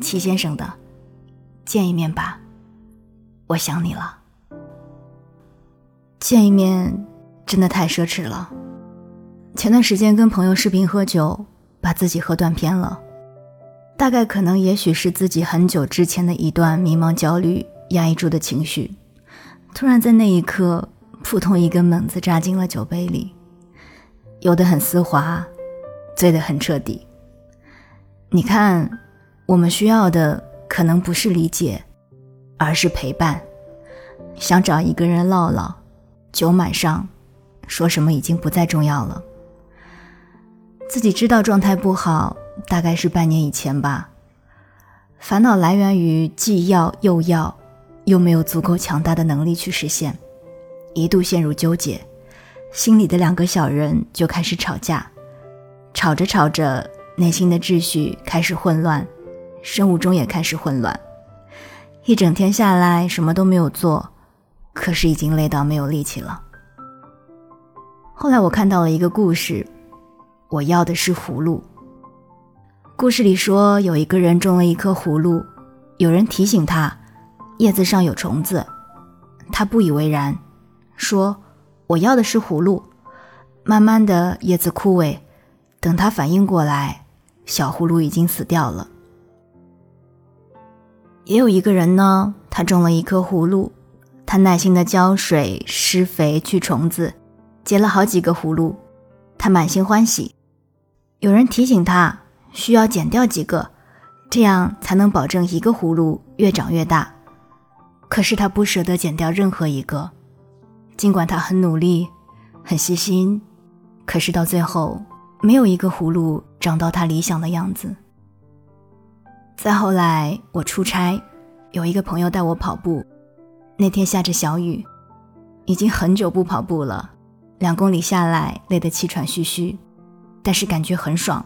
齐先生”的，见一面吧，我想你了。见一面真的太奢侈了。前段时间跟朋友视频喝酒，把自己喝断片了，大概可能也许是自己很久之前的一段迷茫、焦虑、压抑住的情绪，突然在那一刻，扑通一根猛子扎进了酒杯里，有的很丝滑。醉得很彻底。你看，我们需要的可能不是理解，而是陪伴。想找一个人唠唠，酒满上，说什么已经不再重要了。自己知道状态不好，大概是半年以前吧。烦恼来源于既要又要，又没有足够强大的能力去实现，一度陷入纠结，心里的两个小人就开始吵架。吵着吵着，内心的秩序开始混乱，生物钟也开始混乱。一整天下来，什么都没有做，可是已经累到没有力气了。后来我看到了一个故事，我要的是葫芦。故事里说，有一个人种了一颗葫芦，有人提醒他，叶子上有虫子，他不以为然，说：“我要的是葫芦。”慢慢的，叶子枯萎。等他反应过来，小葫芦已经死掉了。也有一个人呢，他种了一颗葫芦，他耐心的浇水、施肥、去虫子，结了好几个葫芦，他满心欢喜。有人提醒他需要剪掉几个，这样才能保证一个葫芦越长越大。可是他不舍得剪掉任何一个，尽管他很努力、很细心，可是到最后。没有一个葫芦长到他理想的样子。再后来，我出差，有一个朋友带我跑步，那天下着小雨，已经很久不跑步了，两公里下来累得气喘吁吁，但是感觉很爽，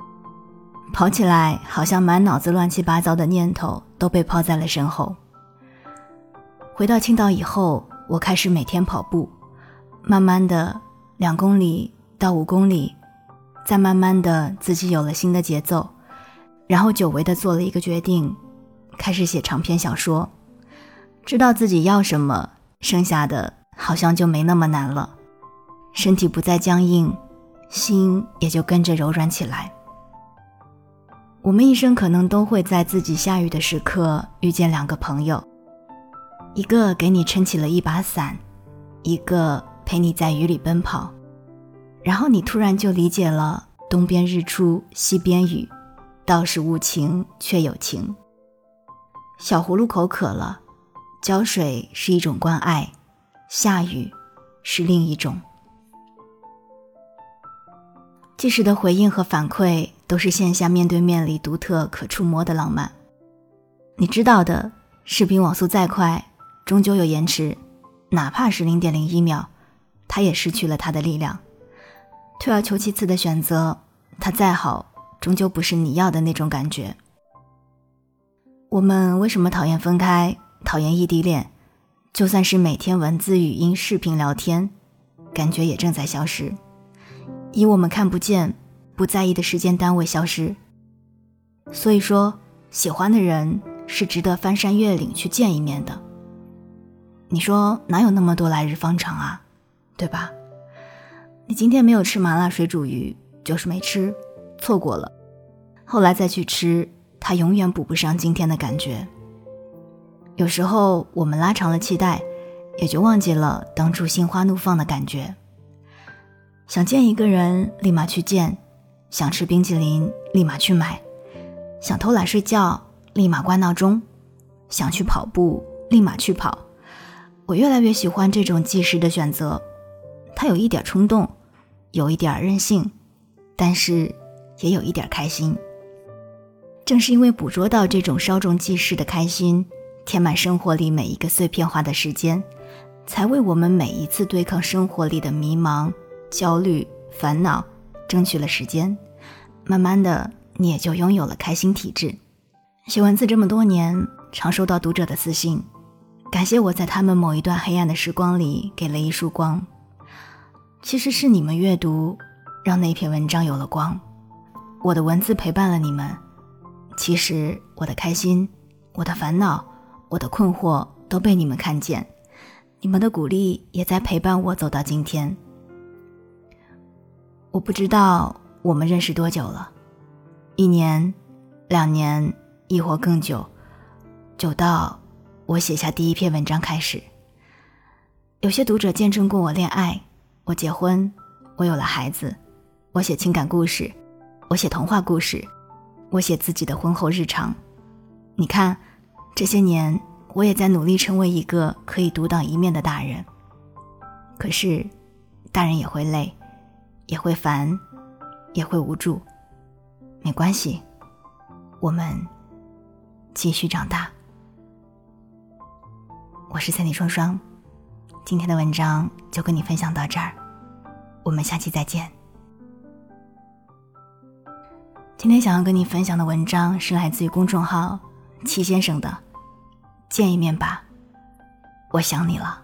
跑起来好像满脑子乱七八糟的念头都被抛在了身后。回到青岛以后，我开始每天跑步，慢慢的两公里到五公里。再慢慢的，自己有了新的节奏，然后久违的做了一个决定，开始写长篇小说。知道自己要什么，剩下的好像就没那么难了。身体不再僵硬，心也就跟着柔软起来。我们一生可能都会在自己下雨的时刻遇见两个朋友，一个给你撑起了一把伞，一个陪你在雨里奔跑。然后你突然就理解了“东边日出西边雨，道是无情却有情”。小葫芦口渴了，浇水是一种关爱，下雨是另一种。即时的回应和反馈都是线下面对面里独特可触摸的浪漫。你知道的，视频网速再快，终究有延迟，哪怕是零点零一秒，它也失去了它的力量。退而求其次的选择，它再好，终究不是你要的那种感觉。我们为什么讨厌分开，讨厌异地恋？就算是每天文字、语音、视频聊天，感觉也正在消失，以我们看不见、不在意的时间单位消失。所以说，喜欢的人是值得翻山越岭去见一面的。你说哪有那么多来日方长啊，对吧？你今天没有吃麻辣水煮鱼，就是没吃，错过了。后来再去吃，它永远补不上今天的感觉。有时候我们拉长了期待，也就忘记了当初心花怒放的感觉。想见一个人，立马去见；想吃冰淇淋，立马去买；想偷懒睡觉，立马关闹钟；想去跑步，立马去跑。我越来越喜欢这种即时的选择，它有一点冲动。有一点任性，但是也有一点开心。正是因为捕捉到这种稍纵即逝的开心，填满生活里每一个碎片化的时间，才为我们每一次对抗生活里的迷茫、焦虑、烦恼争取了时间。慢慢的，你也就拥有了开心体质。写文字这么多年，常收到读者的私信，感谢我在他们某一段黑暗的时光里给了一束光。其实是你们阅读，让那篇文章有了光。我的文字陪伴了你们。其实我的开心、我的烦恼、我的困惑都被你们看见，你们的鼓励也在陪伴我走到今天。我不知道我们认识多久了，一年、两年，亦或更久，久到我写下第一篇文章开始。有些读者见证过我恋爱，我结婚，我有了孩子，我写情感故事，我写童话故事。我写自己的婚后日常，你看，这些年我也在努力成为一个可以独当一面的大人。可是，大人也会累，也会烦，也会无助。没关系，我们继续长大。我是三里双双，今天的文章就跟你分享到这儿，我们下期再见。今天想要跟你分享的文章是来自于公众号“齐先生”的，见一面吧，我想你了。